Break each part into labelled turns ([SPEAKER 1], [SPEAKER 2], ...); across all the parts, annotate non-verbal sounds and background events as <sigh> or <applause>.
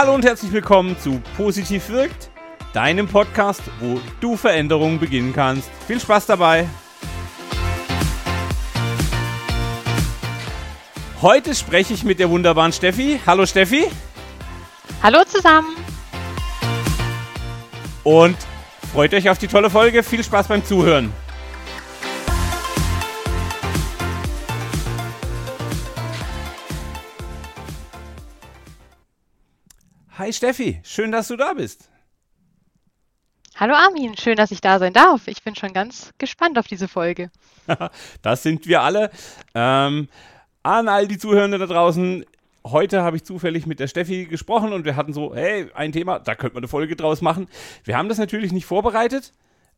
[SPEAKER 1] Hallo und herzlich willkommen zu Positiv wirkt, deinem Podcast, wo du Veränderungen beginnen kannst. Viel Spaß dabei! Heute spreche ich mit der wunderbaren Steffi. Hallo Steffi.
[SPEAKER 2] Hallo zusammen.
[SPEAKER 1] Und freut euch auf die tolle Folge. Viel Spaß beim Zuhören. Hi Steffi, schön, dass du da bist.
[SPEAKER 2] Hallo Armin, schön, dass ich da sein darf. Ich bin schon ganz gespannt auf diese Folge. <laughs>
[SPEAKER 1] das sind wir alle. Ähm, an all die Zuhörenden da draußen, heute habe ich zufällig mit der Steffi gesprochen und wir hatten so, hey, ein Thema, da könnte man eine Folge draus machen. Wir haben das natürlich nicht vorbereitet.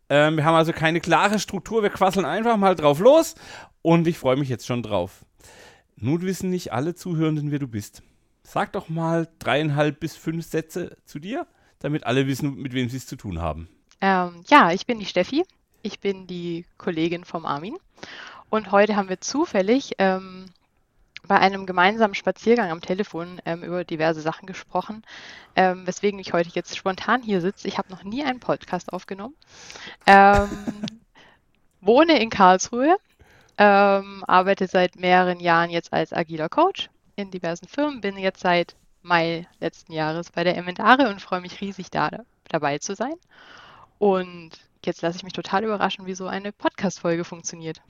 [SPEAKER 1] Ähm, wir haben also keine klare Struktur, wir quasseln einfach mal drauf los und ich freue mich jetzt schon drauf. Nun wissen nicht alle Zuhörenden, wer du bist. Sag doch mal dreieinhalb bis fünf Sätze zu dir, damit alle wissen, mit wem sie es zu tun haben.
[SPEAKER 2] Ähm, ja, ich bin die Steffi. Ich bin die Kollegin vom Armin. Und heute haben wir zufällig ähm, bei einem gemeinsamen Spaziergang am Telefon ähm, über diverse Sachen gesprochen, ähm, weswegen ich heute jetzt spontan hier sitze. Ich habe noch nie einen Podcast aufgenommen. Ähm, <laughs> wohne in Karlsruhe, ähm, arbeite seit mehreren Jahren jetzt als agiler Coach in diversen Firmen, bin jetzt seit Mai letzten Jahres bei der Emendare und freue mich riesig da dabei zu sein. Und jetzt lasse ich mich total überraschen, wie so eine Podcast-Folge funktioniert.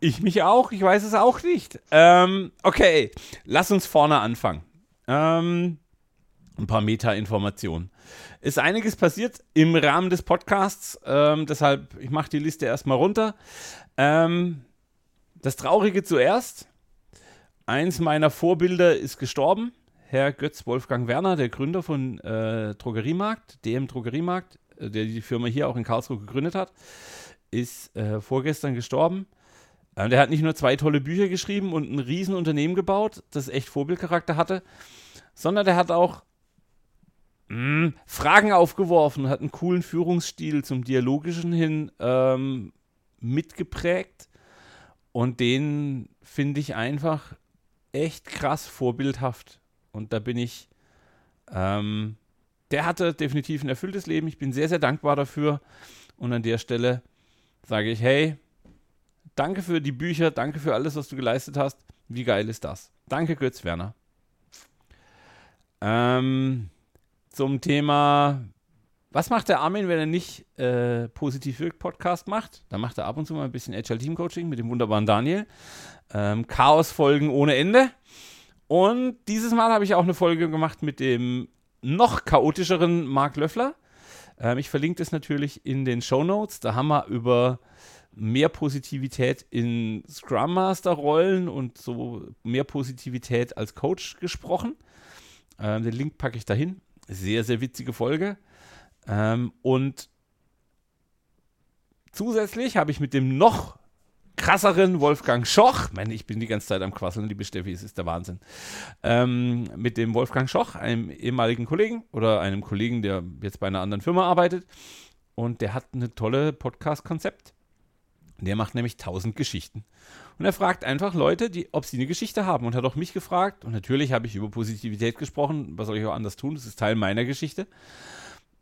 [SPEAKER 1] Ich mich auch, ich weiß es auch nicht. Ähm, okay, lass uns vorne anfangen. Ähm, ein paar Meta-Informationen. Ist einiges passiert im Rahmen des Podcasts, ähm, deshalb, ich mache die Liste erstmal runter. Ähm, das Traurige zuerst. Eins meiner Vorbilder ist gestorben. Herr Götz Wolfgang Werner, der Gründer von äh, Drogeriemarkt, DM Drogeriemarkt, äh, der die Firma hier auch in Karlsruhe gegründet hat, ist äh, vorgestern gestorben. Ähm, der hat nicht nur zwei tolle Bücher geschrieben und ein Riesenunternehmen gebaut, das echt Vorbildcharakter hatte, sondern der hat auch mh, hm, Fragen aufgeworfen, hat einen coolen Führungsstil zum Dialogischen hin ähm, mitgeprägt. Und den finde ich einfach echt krass vorbildhaft. Und da bin ich, ähm, der hatte definitiv ein erfülltes Leben. Ich bin sehr, sehr dankbar dafür. Und an der Stelle sage ich, hey, danke für die Bücher, danke für alles, was du geleistet hast. Wie geil ist das? Danke, Götz Werner. Ähm, zum Thema, was macht der Armin, wenn er nicht äh, Positiv Wirkt Podcast macht? Dann macht er ab und zu mal ein bisschen Agile Team Coaching mit dem wunderbaren Daniel. Ähm, Chaos-Folgen ohne Ende. Und dieses Mal habe ich auch eine Folge gemacht mit dem noch chaotischeren Marc Löffler. Ähm, ich verlinke das natürlich in den Show Notes. Da haben wir über mehr Positivität in Scrum Master Rollen und so mehr Positivität als Coach gesprochen. Ähm, den Link packe ich dahin. Sehr, sehr witzige Folge. Ähm, und zusätzlich habe ich mit dem noch krasseren Wolfgang Schoch, meine, ich bin die ganze Zeit am Quasseln, liebe Steffi, es ist der Wahnsinn, ähm, mit dem Wolfgang Schoch, einem ehemaligen Kollegen oder einem Kollegen, der jetzt bei einer anderen Firma arbeitet und der hat ein tolle Podcast-Konzept. Der macht nämlich tausend Geschichten. Und er fragt einfach Leute, die, ob sie eine Geschichte haben. Und hat auch mich gefragt. Und natürlich habe ich über Positivität gesprochen. Was soll ich auch anders tun? Das ist Teil meiner Geschichte.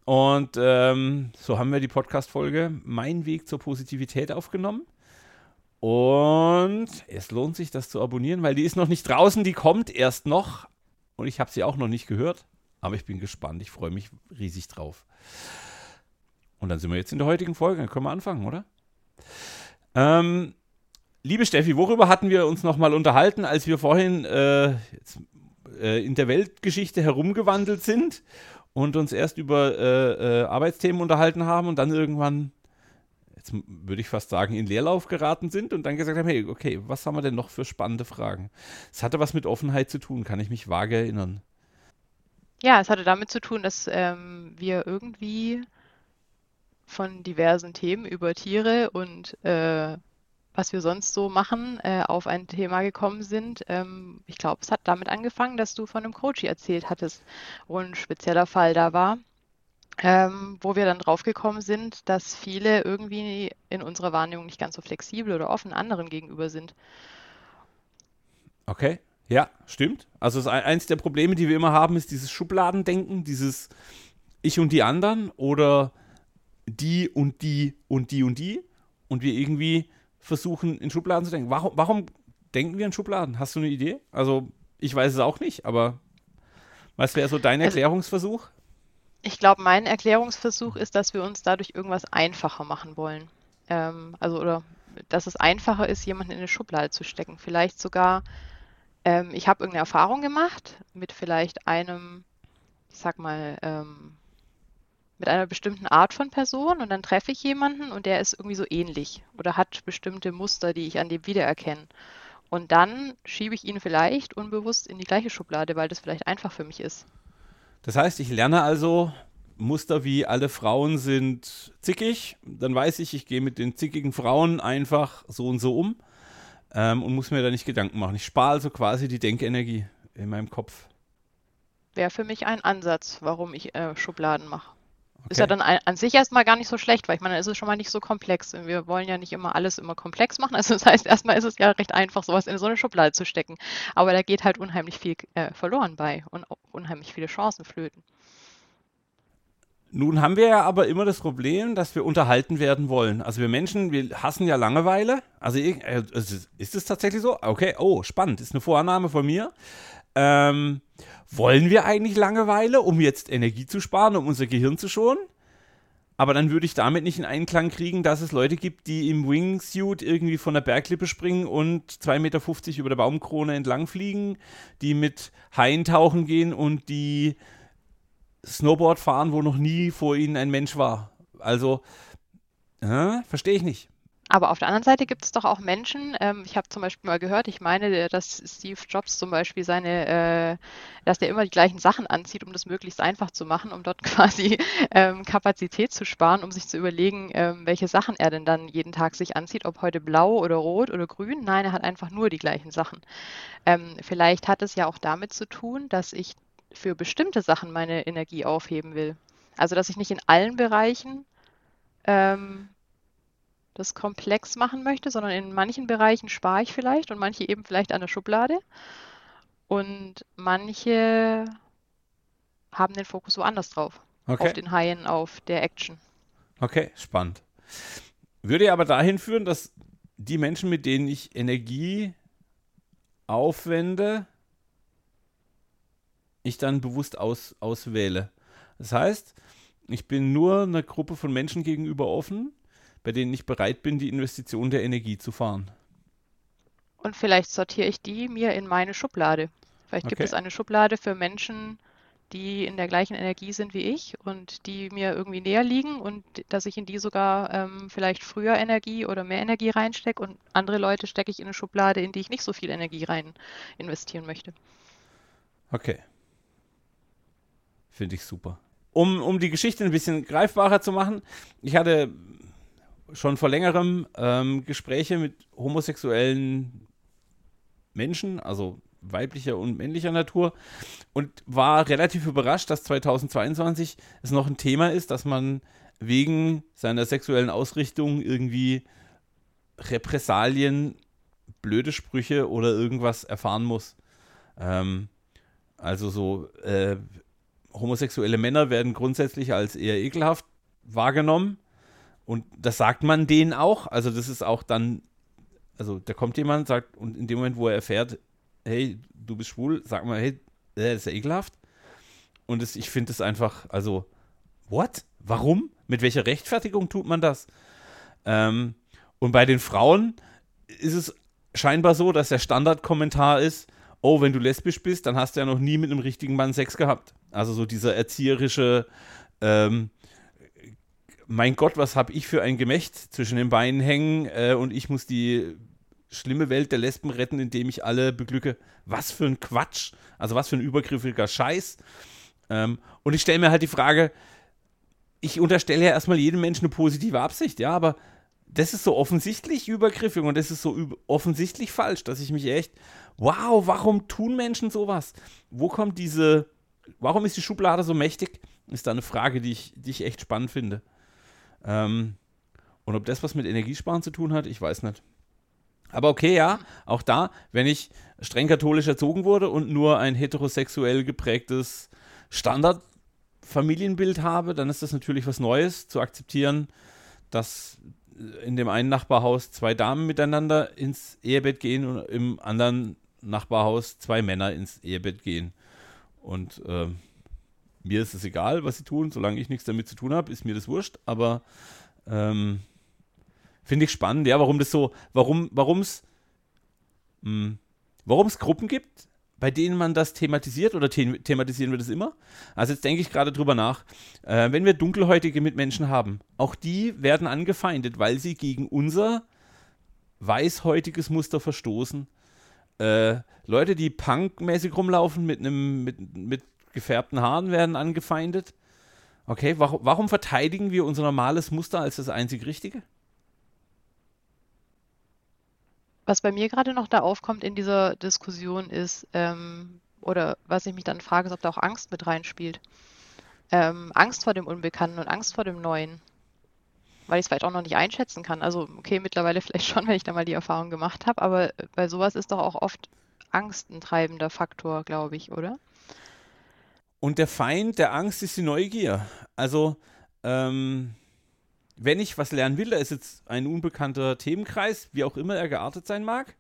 [SPEAKER 1] Und ähm, so haben wir die Podcast-Folge Mein Weg zur Positivität aufgenommen. Und es lohnt sich, das zu abonnieren, weil die ist noch nicht draußen, die kommt erst noch. Und ich habe sie auch noch nicht gehört. Aber ich bin gespannt, ich freue mich riesig drauf. Und dann sind wir jetzt in der heutigen Folge. Dann können wir anfangen, oder? Ähm, liebe Steffi, worüber hatten wir uns nochmal unterhalten, als wir vorhin äh, jetzt, äh, in der Weltgeschichte herumgewandelt sind und uns erst über äh, äh Arbeitsthemen unterhalten haben und dann irgendwann jetzt würde ich fast sagen, in Leerlauf geraten sind und dann gesagt haben, hey, okay, was haben wir denn noch für spannende Fragen? Es hatte was mit Offenheit zu tun, kann ich mich vage erinnern.
[SPEAKER 2] Ja, es hatte damit zu tun, dass ähm, wir irgendwie von diversen Themen über Tiere und äh, was wir sonst so machen, äh, auf ein Thema gekommen sind. Ähm, ich glaube, es hat damit angefangen, dass du von einem Coach erzählt hattest, wo ein spezieller Fall da war ähm, wo wir dann draufgekommen sind, dass viele irgendwie in unserer Wahrnehmung nicht ganz so flexibel oder offen anderen gegenüber sind.
[SPEAKER 1] Okay, Ja, stimmt. Also eins der Probleme, die wir immer haben, ist dieses Schubladendenken, dieses Ich und die anderen oder die und die und die und die. Und wir irgendwie versuchen, in Schubladen zu denken. Warum, warum denken wir in Schubladen? Hast du eine Idee? Also, ich weiß es auch nicht, aber was wäre so dein also Erklärungsversuch? Also,
[SPEAKER 2] ich glaube, mein Erklärungsversuch ist, dass wir uns dadurch irgendwas einfacher machen wollen. Ähm, also, oder dass es einfacher ist, jemanden in eine Schublade zu stecken. Vielleicht sogar, ähm, ich habe irgendeine Erfahrung gemacht mit vielleicht einem, ich sag mal, ähm, mit einer bestimmten Art von Person und dann treffe ich jemanden und der ist irgendwie so ähnlich oder hat bestimmte Muster, die ich an dem wiedererkenne. Und dann schiebe ich ihn vielleicht unbewusst in die gleiche Schublade, weil das vielleicht einfach für mich ist.
[SPEAKER 1] Das heißt, ich lerne also Muster wie alle Frauen sind zickig. Dann weiß ich, ich gehe mit den zickigen Frauen einfach so und so um ähm, und muss mir da nicht Gedanken machen. Ich spare also quasi die Denkenergie in meinem Kopf.
[SPEAKER 2] Wäre für mich ein Ansatz, warum ich äh, Schubladen mache. Ist ja dann an sich erstmal gar nicht so schlecht, weil ich meine, dann ist es schon mal nicht so komplex. Wir wollen ja nicht immer alles immer komplex machen. Also das heißt, erstmal ist es ja recht einfach, sowas in so eine Schublade zu stecken. Aber da geht halt unheimlich viel äh, verloren bei und auch unheimlich viele Chancen flöten.
[SPEAKER 1] Nun haben wir ja aber immer das Problem, dass wir unterhalten werden wollen. Also wir Menschen, wir hassen ja Langeweile. Also äh, ist es tatsächlich so? Okay, oh, spannend. Ist eine Vorannahme von mir. Ähm, wollen wir eigentlich Langeweile, um jetzt Energie zu sparen, um unser Gehirn zu schonen? Aber dann würde ich damit nicht in Einklang kriegen, dass es Leute gibt, die im Wingsuit irgendwie von der Bergklippe springen und 2,50 Meter über der Baumkrone entlang fliegen, die mit Haien tauchen gehen und die Snowboard fahren, wo noch nie vor ihnen ein Mensch war. Also, äh, verstehe ich nicht.
[SPEAKER 2] Aber auf der anderen Seite gibt es doch auch Menschen, ähm, ich habe zum Beispiel mal gehört, ich meine, dass Steve Jobs zum Beispiel seine, äh, dass der immer die gleichen Sachen anzieht, um das möglichst einfach zu machen, um dort <laughs> quasi ähm, Kapazität zu sparen, um sich zu überlegen, ähm, welche Sachen er denn dann jeden Tag sich anzieht, ob heute blau oder rot oder grün. Nein, er hat einfach nur die gleichen Sachen. Ähm, vielleicht hat es ja auch damit zu tun, dass ich für bestimmte Sachen meine Energie aufheben will. Also dass ich nicht in allen Bereichen ähm, das komplex machen möchte, sondern in manchen Bereichen spare ich vielleicht und manche eben vielleicht an der Schublade. Und manche haben den Fokus woanders drauf. Okay. Auf den Haien, auf der Action.
[SPEAKER 1] Okay, spannend. Würde aber dahin führen, dass die Menschen, mit denen ich Energie aufwende, ich dann bewusst aus, auswähle. Das heißt, ich bin nur einer Gruppe von Menschen gegenüber offen, bei denen ich bereit bin, die Investition der Energie zu fahren.
[SPEAKER 2] Und vielleicht sortiere ich die mir in meine Schublade. Vielleicht okay. gibt es eine Schublade für Menschen, die in der gleichen Energie sind wie ich und die mir irgendwie näher liegen und dass ich in die sogar ähm, vielleicht früher Energie oder mehr Energie reinstecke und andere Leute stecke ich in eine Schublade, in die ich nicht so viel Energie rein investieren möchte.
[SPEAKER 1] Okay. Finde ich super. Um, um die Geschichte ein bisschen greifbarer zu machen, ich hatte schon vor längerem ähm, Gespräche mit homosexuellen Menschen, also weiblicher und männlicher Natur, und war relativ überrascht, dass 2022 es noch ein Thema ist, dass man wegen seiner sexuellen Ausrichtung irgendwie Repressalien, blöde Sprüche oder irgendwas erfahren muss. Ähm, also so äh, homosexuelle Männer werden grundsätzlich als eher ekelhaft wahrgenommen und das sagt man denen auch. Also, das ist auch dann, also da kommt jemand, sagt, und in dem Moment, wo er erfährt, hey, du bist schwul, sagt man, hey, äh, das ist ja ekelhaft. Und das, ich finde es einfach, also, what? Warum? Mit welcher Rechtfertigung tut man das? Ähm, und bei den Frauen ist es scheinbar so, dass der Standardkommentar ist, oh, wenn du lesbisch bist, dann hast du ja noch nie mit einem richtigen Mann Sex gehabt. Also so dieser erzieherische, ähm, mein Gott, was habe ich für ein Gemächt zwischen den Beinen hängen äh, und ich muss die schlimme Welt der Lesben retten, indem ich alle beglücke. Was für ein Quatsch. Also was für ein übergriffiger Scheiß. Ähm, und ich stelle mir halt die Frage, ich unterstelle ja erstmal jedem Menschen eine positive Absicht, ja, aber das ist so offensichtlich übergriffig und das ist so offensichtlich falsch, dass ich mich echt, wow, warum tun Menschen sowas? Wo kommt diese, warum ist die Schublade so mächtig? Ist da eine Frage, die ich, die ich echt spannend finde. Ähm, und ob das was mit Energiesparen zu tun hat, ich weiß nicht. Aber okay, ja, auch da, wenn ich streng katholisch erzogen wurde und nur ein heterosexuell geprägtes Standardfamilienbild habe, dann ist das natürlich was Neues zu akzeptieren, dass in dem einen Nachbarhaus zwei Damen miteinander ins Ehebett gehen und im anderen Nachbarhaus zwei Männer ins Ehebett gehen. Und äh, mir ist es egal, was sie tun, solange ich nichts damit zu tun habe, ist mir das wurscht, aber ähm, finde ich spannend, ja, warum das so, warum, warum es, hm, Gruppen gibt, bei denen man das thematisiert oder the thematisieren wir das immer? Also jetzt denke ich gerade drüber nach. Äh, wenn wir dunkelhäutige Mitmenschen haben, auch die werden angefeindet, weil sie gegen unser weißhäutiges Muster verstoßen. Äh, Leute, die punkmäßig rumlaufen mit einem mit, mit gefärbten Haaren, werden angefeindet. Okay, warum, warum verteidigen wir unser normales Muster als das einzig Richtige?
[SPEAKER 2] Was bei mir gerade noch da aufkommt in dieser Diskussion ist, ähm, oder was ich mich dann frage, ist, ob da auch Angst mit reinspielt. Ähm, Angst vor dem Unbekannten und Angst vor dem Neuen. Weil ich es vielleicht auch noch nicht einschätzen kann. Also, okay, mittlerweile <laughs> vielleicht schon, wenn ich da mal die Erfahrung gemacht habe, aber bei sowas ist doch auch oft Angst ein treibender Faktor, glaube ich, oder?
[SPEAKER 1] Und der Feind der Angst ist die Neugier. Also, ähm, wenn ich was lernen will, da ist jetzt ein unbekannter Themenkreis, wie auch immer er geartet sein mag,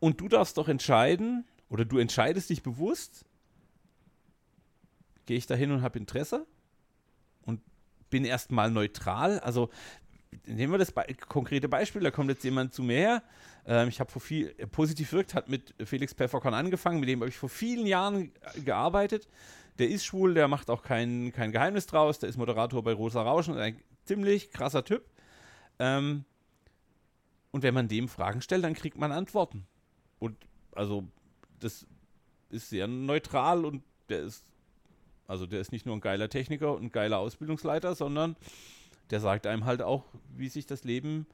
[SPEAKER 1] und du darfst doch entscheiden, oder du entscheidest dich bewusst, gehe ich da hin und habe Interesse und bin erstmal neutral. Also nehmen wir das be konkrete Beispiel, da kommt jetzt jemand zu mir her. Ähm, ich habe vor viel, positiv wirkt, hat mit Felix Pfefferkorn angefangen, mit dem habe ich vor vielen Jahren gearbeitet. Der ist schwul, der macht auch kein, kein Geheimnis draus, der ist Moderator bei Rosa Rauschen, ein ziemlich krasser Typ. Ähm, und wenn man dem Fragen stellt, dann kriegt man Antworten. Und also, das ist sehr neutral und der ist, also der ist nicht nur ein geiler Techniker und ein geiler Ausbildungsleiter, sondern der sagt einem halt auch, wie sich das Leben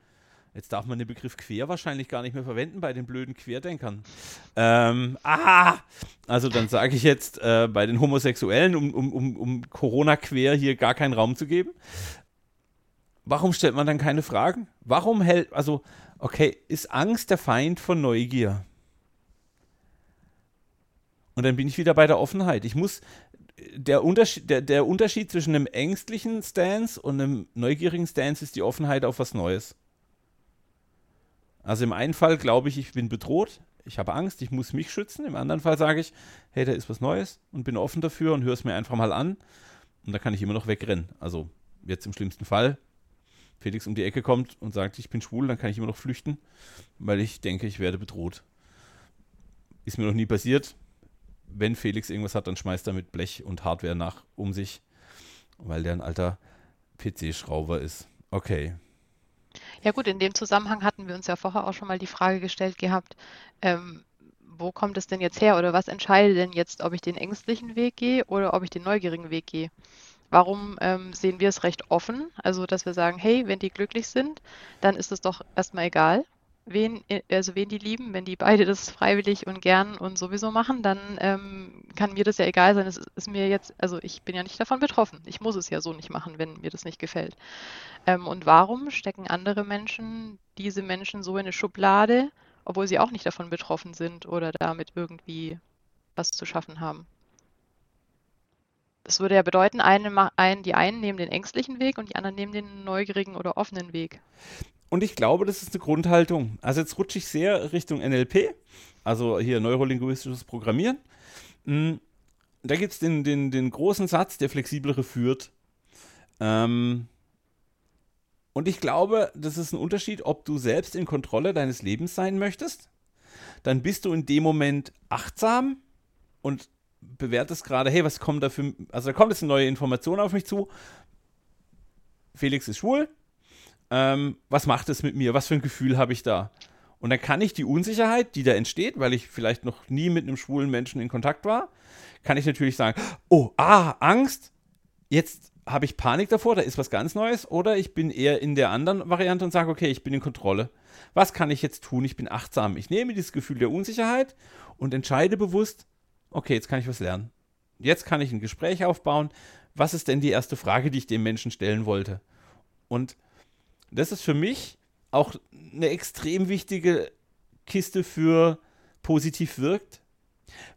[SPEAKER 1] Jetzt darf man den Begriff quer wahrscheinlich gar nicht mehr verwenden bei den blöden Querdenkern. Ähm, ah! Also dann sage ich jetzt äh, bei den Homosexuellen, um, um, um, um Corona-Quer hier gar keinen Raum zu geben warum stellt man dann keine Fragen? Warum hält, also, okay, ist Angst der Feind von Neugier? Und dann bin ich wieder bei der Offenheit. Ich muss, der Unterschied, der, der Unterschied zwischen einem ängstlichen Stance und einem neugierigen Stance ist die Offenheit auf was Neues. Also im einen Fall glaube ich, ich bin bedroht, ich habe Angst, ich muss mich schützen. Im anderen Fall sage ich, hey, da ist was Neues und bin offen dafür und höre es mir einfach mal an. Und da kann ich immer noch wegrennen. Also jetzt im schlimmsten Fall Felix um die Ecke kommt und sagt, ich bin schwul, dann kann ich immer noch flüchten, weil ich denke, ich werde bedroht. Ist mir noch nie passiert. Wenn Felix irgendwas hat, dann schmeißt er mit Blech und Hardware nach um sich, weil der ein alter PC-Schrauber ist. Okay.
[SPEAKER 2] Ja gut, in dem Zusammenhang hatten wir uns ja vorher auch schon mal die Frage gestellt gehabt, ähm, wo kommt es denn jetzt her oder was entscheidet denn jetzt, ob ich den ängstlichen Weg gehe oder ob ich den neugierigen Weg gehe? Warum ähm, sehen wir es recht offen? Also, dass wir sagen, hey, wenn die glücklich sind, dann ist es doch erstmal egal, wen, äh, also wen die lieben. Wenn die beide das freiwillig und gern und sowieso machen, dann ähm, kann mir das ja egal sein. Es ist mir jetzt, also ich bin ja nicht davon betroffen. Ich muss es ja so nicht machen, wenn mir das nicht gefällt. Ähm, und warum stecken andere Menschen diese Menschen so in eine Schublade, obwohl sie auch nicht davon betroffen sind oder damit irgendwie was zu schaffen haben? Das würde ja bedeuten, eine, ein, die einen nehmen den ängstlichen Weg und die anderen nehmen den neugierigen oder offenen Weg.
[SPEAKER 1] Und ich glaube, das ist eine Grundhaltung. Also jetzt rutsche ich sehr Richtung NLP, also hier neurolinguistisches Programmieren. Hm, da gibt es den, den, den großen Satz, der flexiblere führt. Ähm, und ich glaube, das ist ein Unterschied, ob du selbst in Kontrolle deines Lebens sein möchtest. Dann bist du in dem Moment achtsam und bewertest gerade, hey, was kommt da für, also da kommt jetzt eine neue Information auf mich zu. Felix ist schwul. Ähm, was macht es mit mir? Was für ein Gefühl habe ich da? Und dann kann ich die Unsicherheit, die da entsteht, weil ich vielleicht noch nie mit einem schwulen Menschen in Kontakt war, kann ich natürlich sagen, oh, ah, Angst, jetzt habe ich Panik davor, da ist was ganz Neues, oder ich bin eher in der anderen Variante und sage, okay, ich bin in Kontrolle. Was kann ich jetzt tun? Ich bin achtsam. Ich nehme dieses Gefühl der Unsicherheit und entscheide bewusst, okay, jetzt kann ich was lernen. Jetzt kann ich ein Gespräch aufbauen. Was ist denn die erste Frage, die ich dem Menschen stellen wollte? Und das ist für mich auch eine extrem wichtige Kiste für positiv wirkt,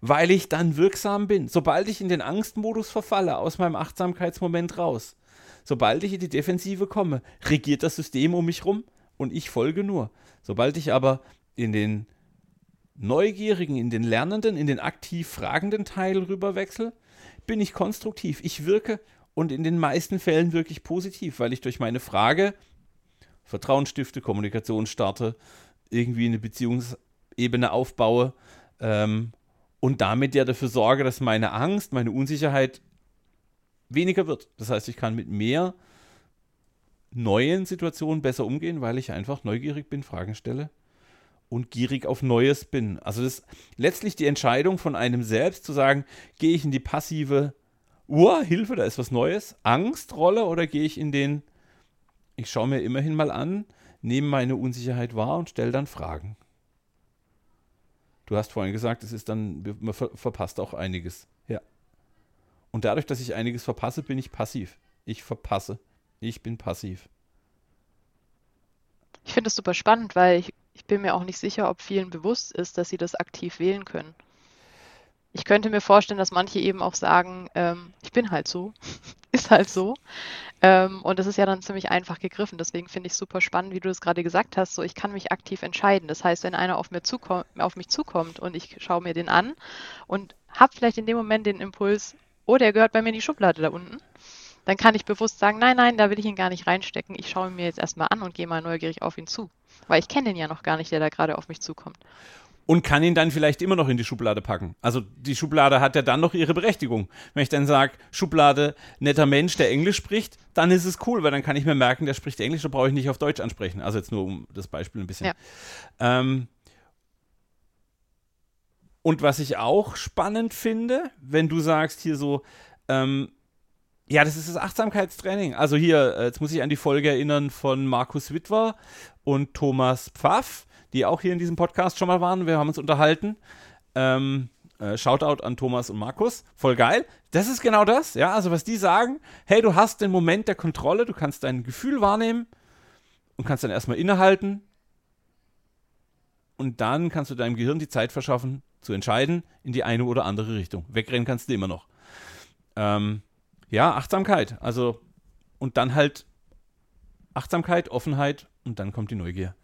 [SPEAKER 1] weil ich dann wirksam bin. Sobald ich in den Angstmodus verfalle, aus meinem Achtsamkeitsmoment raus, sobald ich in die Defensive komme, regiert das System um mich rum und ich folge nur. Sobald ich aber in den Neugierigen, in den Lernenden, in den aktiv fragenden Teil rüberwechsel, bin ich konstruktiv. Ich wirke und in den meisten Fällen wirklich positiv, weil ich durch meine Frage Vertrauen stifte, Kommunikation starte, irgendwie eine Beziehungsebene aufbaue ähm, und damit ja dafür sorge, dass meine Angst, meine Unsicherheit weniger wird. Das heißt, ich kann mit mehr neuen Situationen besser umgehen, weil ich einfach neugierig bin, Fragen stelle und gierig auf Neues bin. Also das ist letztlich die Entscheidung von einem selbst zu sagen, gehe ich in die passive Uhr, Hilfe, da ist was Neues, Angstrolle oder gehe ich in den, ich schaue mir immerhin mal an, nehme meine Unsicherheit wahr und stelle dann Fragen. Du hast vorhin gesagt, es ist dann, man ver verpasst auch einiges. Ja. Und dadurch, dass ich einiges verpasse, bin ich passiv. Ich verpasse. Ich bin passiv.
[SPEAKER 2] Ich finde es super spannend, weil ich, ich bin mir auch nicht sicher, ob vielen bewusst ist, dass sie das aktiv wählen können ich könnte mir vorstellen, dass manche eben auch sagen, ähm, ich bin halt so, <laughs> ist halt so. Ähm, und das ist ja dann ziemlich einfach gegriffen. Deswegen finde ich es super spannend, wie du das gerade gesagt hast. So, ich kann mich aktiv entscheiden. Das heißt, wenn einer auf, mir auf mich zukommt und ich schaue mir den an und habe vielleicht in dem Moment den Impuls, oh, der gehört bei mir in die Schublade da unten, dann kann ich bewusst sagen, nein, nein, da will ich ihn gar nicht reinstecken. Ich schaue ihn mir jetzt erstmal an und gehe mal neugierig auf ihn zu. Weil ich kenne ihn ja noch gar nicht, der da gerade auf mich zukommt
[SPEAKER 1] und kann ihn dann vielleicht immer noch in die Schublade packen. Also die Schublade hat ja dann noch ihre Berechtigung. Wenn ich dann sage, Schublade, netter Mensch, der Englisch spricht, dann ist es cool, weil dann kann ich mir merken, der spricht Englisch, da brauche ich nicht auf Deutsch ansprechen. Also jetzt nur um das Beispiel ein bisschen. Ja. Ähm, und was ich auch spannend finde, wenn du sagst hier so, ähm, ja, das ist das Achtsamkeitstraining. Also hier, äh, jetzt muss ich an die Folge erinnern von Markus Wittwer und Thomas Pfaff die auch hier in diesem Podcast schon mal waren. Wir haben uns unterhalten. Ähm, äh, Shoutout an Thomas und Markus. Voll geil. Das ist genau das, ja. Also, was die sagen, hey, du hast den Moment der Kontrolle, du kannst dein Gefühl wahrnehmen und kannst dann erstmal innehalten. Und dann kannst du deinem Gehirn die Zeit verschaffen, zu entscheiden in die eine oder andere Richtung. Wegrennen kannst du immer noch. Ähm, ja, Achtsamkeit. Also, und dann halt Achtsamkeit, Offenheit und dann kommt die Neugier.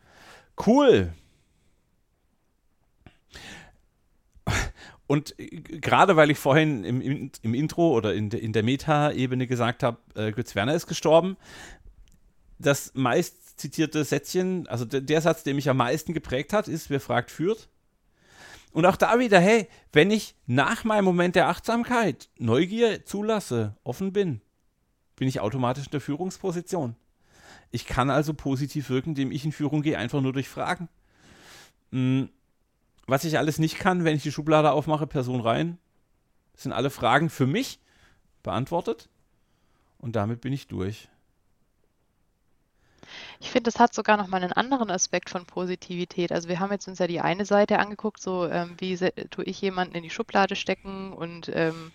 [SPEAKER 1] Cool. Und gerade weil ich vorhin im, im, Intro oder in, de, in der Meta-Ebene gesagt habe, äh, Götz Werner ist gestorben, das meist zitierte Sätzchen, also der, der Satz, der mich am meisten geprägt hat, ist, wer fragt, führt. Und auch da wieder, hey, wenn ich nach meinem Moment der Achtsamkeit Neugier zulasse, offen bin, bin ich automatisch in der Führungsposition. Ich kann also positiv wirken, indem ich in Führung gehe, einfach nur durch Fragen. Hm, was ich alles nicht kann, wenn ich die Schublade aufmache, Person rein, sind alle Fragen für mich beantwortet. Und damit bin ich durch.
[SPEAKER 2] Ich finde, das hat sogar noch mal einen anderen Aspekt von Positivität. Also wir haben jetzt uns ja die eine Seite angeguckt, so ähm, wie tue ich jemanden in die Schublade stecken und ähm,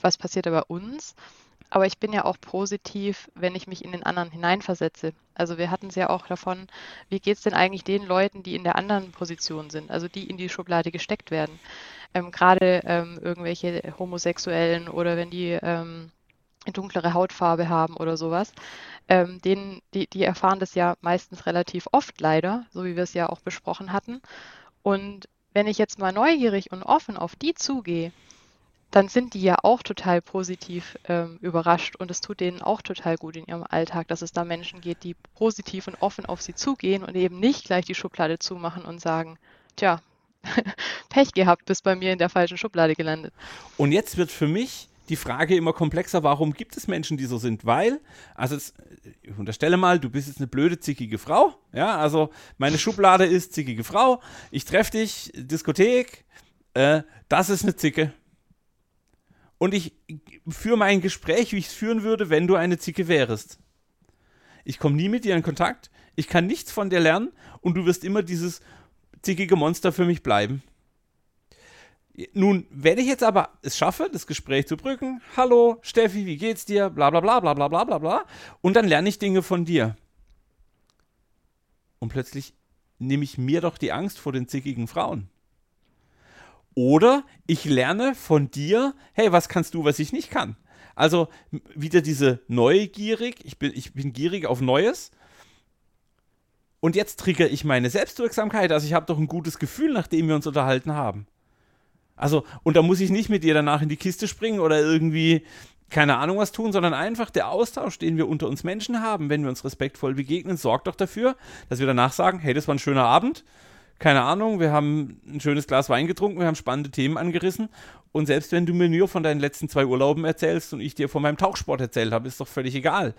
[SPEAKER 2] was passiert da bei uns. Aber ich bin ja auch positiv, wenn ich mich in den anderen hineinversetze. Also wir hatten es ja auch davon, wie geht es denn eigentlich den Leuten, die in der anderen Position sind, also die in die Schublade gesteckt werden. Ähm, Gerade ähm, irgendwelche Homosexuellen oder wenn die ähm, dunklere Hautfarbe haben oder sowas, ähm, denen, die, die erfahren das ja meistens relativ oft leider, so wie wir es ja auch besprochen hatten. Und wenn ich jetzt mal neugierig und offen auf die zugehe, dann sind die ja auch total positiv ähm, überrascht und es tut denen auch total gut in ihrem Alltag, dass es da Menschen geht, die positiv und offen auf sie zugehen und eben nicht gleich die Schublade zumachen und sagen, tja, <laughs> Pech gehabt, bist bei mir in der falschen Schublade gelandet.
[SPEAKER 1] Und jetzt wird für mich die Frage immer komplexer, warum gibt es Menschen, die so sind? Weil, also jetzt, ich unterstelle mal, du bist jetzt eine blöde, zickige Frau. Ja, also meine Schublade ist zickige Frau. Ich treffe dich, Diskothek, äh, das ist eine Zicke und ich führe mein Gespräch, wie ich es führen würde, wenn du eine Zicke wärest. Ich komme nie mit dir in Kontakt, ich kann nichts von dir lernen und du wirst immer dieses zickige Monster für mich bleiben. Nun, wenn ich jetzt aber es schaffe, das Gespräch zu brücken, hallo Steffi, wie geht's dir? Bla bla bla bla bla bla bla bla. Und dann lerne ich Dinge von dir. Und plötzlich nehme ich mir doch die Angst vor den zickigen Frauen. Oder ich lerne von dir, hey, was kannst du, was ich nicht kann? Also wieder diese Neugierig, ich bin, ich bin gierig auf Neues. Und jetzt triggere ich meine Selbstwirksamkeit. Also ich habe doch ein gutes Gefühl, nachdem wir uns unterhalten haben. Also, und da muss ich nicht mit dir danach in die Kiste springen oder irgendwie keine Ahnung was tun, sondern einfach der Austausch, den wir unter uns Menschen haben, wenn wir uns respektvoll begegnen, sorgt doch dafür, dass wir danach sagen, hey, das war ein schöner Abend. Keine Ahnung, wir haben ein schönes Glas Wein getrunken, wir haben spannende Themen angerissen. Und selbst wenn du mir nur von deinen letzten zwei Urlauben erzählst und ich dir von meinem Tauchsport erzählt habe, ist doch völlig egal.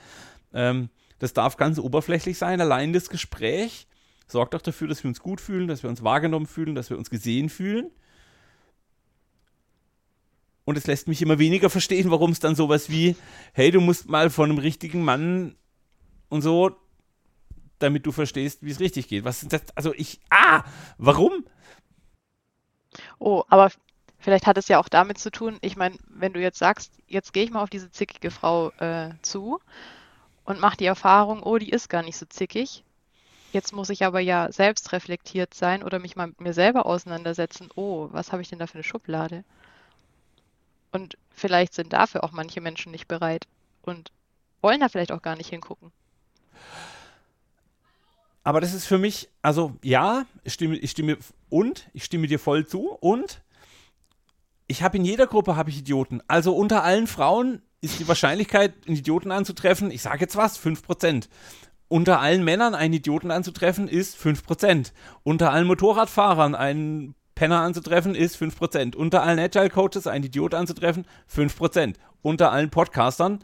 [SPEAKER 1] Ähm, das darf ganz oberflächlich sein. Allein das Gespräch sorgt doch dafür, dass wir uns gut fühlen, dass wir uns wahrgenommen fühlen, dass wir uns gesehen fühlen. Und es lässt mich immer weniger verstehen, warum es dann sowas wie, hey, du musst mal von einem richtigen Mann und so, damit du verstehst, wie es richtig geht. Was ist das? Also ich, ah, warum?
[SPEAKER 2] Oh, aber vielleicht hat es ja auch damit zu tun, ich meine, wenn du jetzt sagst, jetzt gehe ich mal auf diese zickige Frau äh, zu und mache die Erfahrung, oh, die ist gar nicht so zickig. Jetzt muss ich aber ja selbst reflektiert sein oder mich mal mit mir selber auseinandersetzen. Oh, was habe ich denn da für eine Schublade? Und vielleicht sind dafür auch manche Menschen nicht bereit und wollen da vielleicht auch gar nicht hingucken.
[SPEAKER 1] Aber das ist für mich, also ja, ich stimme, ich stimme und ich stimme dir voll zu und ich habe in jeder Gruppe habe ich Idioten. Also unter allen Frauen ist die Wahrscheinlichkeit, einen Idioten anzutreffen, ich sage jetzt was, 5%. Unter allen Männern einen Idioten anzutreffen ist 5%. Unter allen Motorradfahrern einen Penner anzutreffen, ist 5%. Unter allen Agile Coaches einen Idiot anzutreffen, 5%. Unter allen Podcastern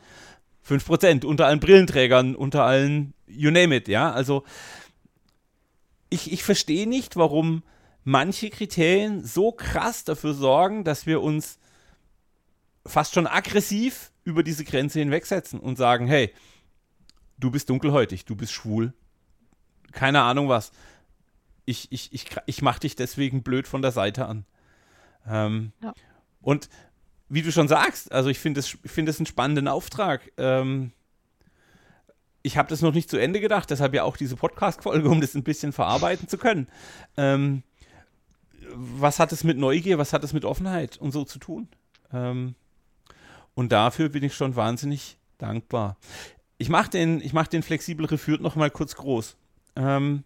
[SPEAKER 1] 5%. Unter allen Brillenträgern, unter allen, you name it, ja. Also, ich, ich verstehe nicht, warum manche Kriterien so krass dafür sorgen, dass wir uns fast schon aggressiv über diese Grenze hinwegsetzen und sagen, hey, du bist dunkelhäutig, du bist schwul, keine Ahnung was ich, ich, ich, ich mache dich deswegen blöd von der Seite an. Ähm, ja. Und wie du schon sagst, also ich finde es find einen spannenden Auftrag. Ähm, ich habe das noch nicht zu Ende gedacht, deshalb ja auch diese Podcast-Folge, um das ein bisschen verarbeiten zu können. Ähm, was hat es mit Neugier, was hat es mit Offenheit und so zu tun? Ähm, und dafür bin ich schon wahnsinnig dankbar. Ich mache den, mach den flexibel Reführt noch mal kurz groß. Ähm,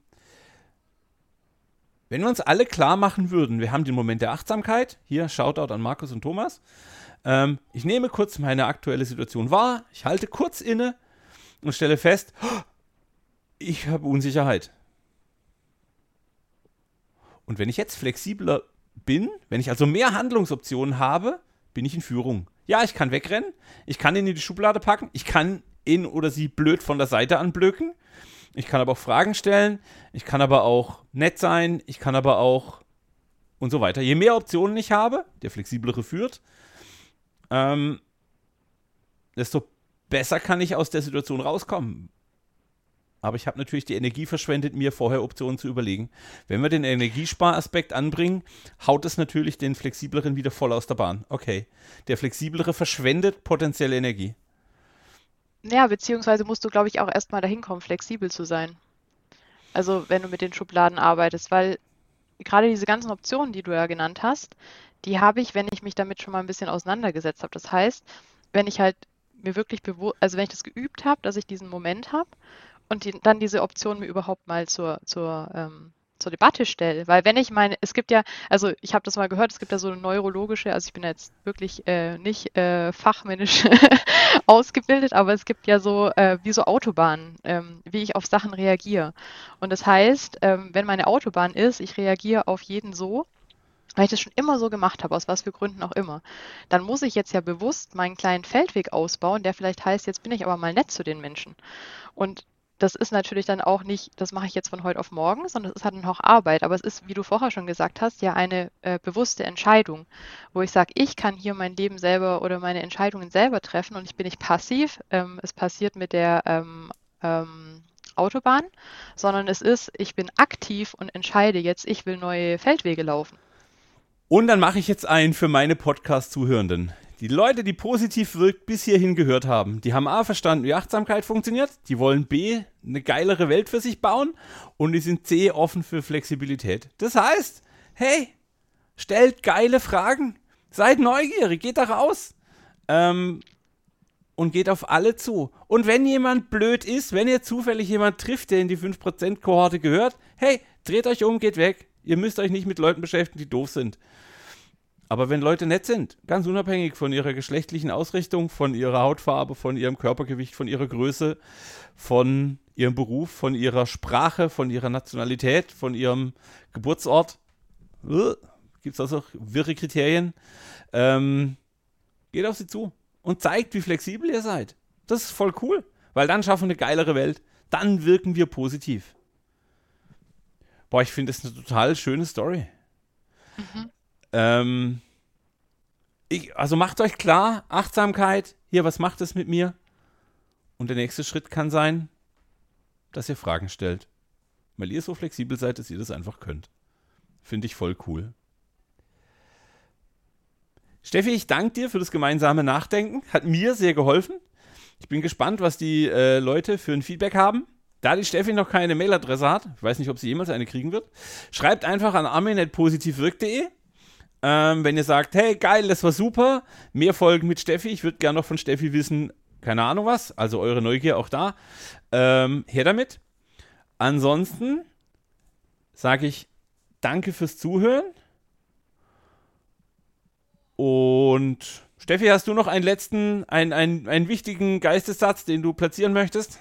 [SPEAKER 1] wenn wir uns alle klar machen würden, wir haben den Moment der Achtsamkeit, hier Shoutout an Markus und Thomas, ähm, ich nehme kurz meine aktuelle Situation wahr, ich halte kurz inne und stelle fest, ich habe Unsicherheit. Und wenn ich jetzt flexibler bin, wenn ich also mehr Handlungsoptionen habe, bin ich in Führung. Ja, ich kann wegrennen, ich kann ihn in die Schublade packen, ich kann ihn oder sie blöd von der Seite anblöken, ich kann aber auch Fragen stellen, ich kann aber auch nett sein, ich kann aber auch und so weiter. Je mehr Optionen ich habe, der flexiblere führt, ähm, desto besser kann ich aus der Situation rauskommen. Aber ich habe natürlich die Energie verschwendet, mir vorher Optionen zu überlegen. Wenn wir den Energiesparaspekt anbringen, haut es natürlich den flexibleren wieder voll aus der Bahn. Okay. Der flexiblere verschwendet potenzielle Energie.
[SPEAKER 2] Ja, beziehungsweise musst du, glaube ich, auch erstmal dahin kommen, flexibel zu sein. Also wenn du mit den Schubladen arbeitest, weil gerade diese ganzen Optionen, die du ja genannt hast, die habe ich, wenn ich mich damit schon mal ein bisschen auseinandergesetzt habe. Das heißt, wenn ich halt mir wirklich bewusst, also wenn ich das geübt habe, dass ich diesen Moment habe und die, dann diese Option mir überhaupt mal zur, zur ähm, zur Debatte stelle. Weil wenn ich meine, es gibt ja, also ich habe das mal gehört, es gibt ja so eine neurologische, also ich bin jetzt wirklich äh, nicht äh, fachmännisch <laughs> ausgebildet, aber es gibt ja so äh, wie so Autobahnen, ähm, wie ich auf Sachen reagiere. Und das heißt, ähm, wenn meine Autobahn ist, ich reagiere auf jeden so, weil ich das schon immer so gemacht habe, aus was für Gründen auch immer, dann muss ich jetzt ja bewusst meinen kleinen Feldweg ausbauen, der vielleicht heißt, jetzt bin ich aber mal nett zu den Menschen. Und das ist natürlich dann auch nicht, das mache ich jetzt von heute auf morgen, sondern es ist halt noch Arbeit. Aber es ist, wie du vorher schon gesagt hast, ja eine äh, bewusste Entscheidung, wo ich sage, ich kann hier mein Leben selber oder meine Entscheidungen selber treffen und ich bin nicht passiv. Ähm, es passiert mit der ähm, ähm, Autobahn, sondern es ist, ich bin aktiv und entscheide jetzt, ich will neue Feldwege laufen.
[SPEAKER 1] Und dann mache ich jetzt einen für meine Podcast-Zuhörenden Die Leute, die positiv wirkt, bis hierhin gehört haben, die haben A verstanden, wie Achtsamkeit funktioniert, die wollen B eine geilere Welt für sich bauen und die sind C offen für Flexibilität. Das heißt, hey, stellt geile Fragen, seid neugierig, geht da raus ähm, und geht auf alle zu. Und wenn jemand blöd ist, wenn ihr zufällig jemand trifft, der in die 5%-Kohorte gehört, hey, dreht euch um, geht weg. Ihr müsst euch nicht mit Leuten beschäftigen, die doof sind. Aber wenn Leute nett sind, ganz unabhängig von ihrer geschlechtlichen Ausrichtung, von ihrer Hautfarbe, von ihrem Körpergewicht, von ihrer Größe, von ihrem Beruf, von ihrer Sprache, von ihrer Nationalität, von ihrem Geburtsort, uh, gibt es also wirre Kriterien, ähm, geht auf sie zu und zeigt, wie flexibel ihr seid. Das ist voll cool, weil dann schaffen wir eine geilere Welt. Dann wirken wir positiv. Boah, ich finde das eine total schöne Story. Mhm. Ähm, ich, also macht euch klar, Achtsamkeit, hier, was macht es mit mir? Und der nächste Schritt kann sein, dass ihr Fragen stellt. Weil ihr so flexibel seid, dass ihr das einfach könnt. Finde ich voll cool. Steffi, ich danke dir für das gemeinsame Nachdenken. Hat mir sehr geholfen. Ich bin gespannt, was die äh, Leute für ein Feedback haben. Da die Steffi noch keine Mailadresse hat, ich weiß nicht, ob sie jemals eine kriegen wird, schreibt einfach an armin.positivwirk.de ähm, wenn ihr sagt, hey, geil, das war super, mehr Folgen mit Steffi, ich würde gerne noch von Steffi wissen, keine Ahnung was, also eure Neugier auch da, ähm, her damit. Ansonsten sage ich danke fürs Zuhören. Und Steffi, hast du noch einen letzten, einen, einen, einen wichtigen Geistessatz, den du platzieren möchtest?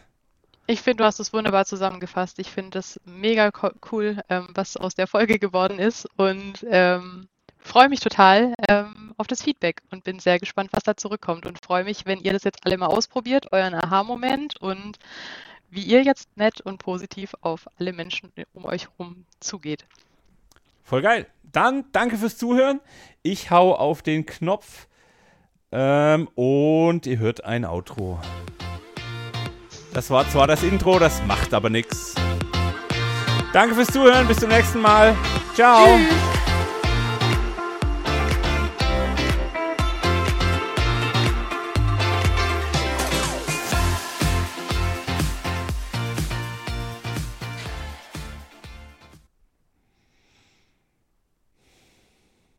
[SPEAKER 2] Ich finde, du hast es wunderbar zusammengefasst. Ich finde das mega cool, ähm, was aus der Folge geworden ist. Und ähm, freue mich total ähm, auf das Feedback und bin sehr gespannt, was da zurückkommt und freue mich, wenn ihr das jetzt alle mal ausprobiert, euren Aha-Moment und wie ihr jetzt nett und positiv auf alle Menschen um euch herum zugeht.
[SPEAKER 1] Voll geil. Dann danke fürs Zuhören. Ich hau auf den Knopf ähm, und ihr hört ein Outro. Das war zwar das Intro, das macht aber nichts. Danke fürs Zuhören. Bis zum nächsten Mal. Ciao. Tschüss.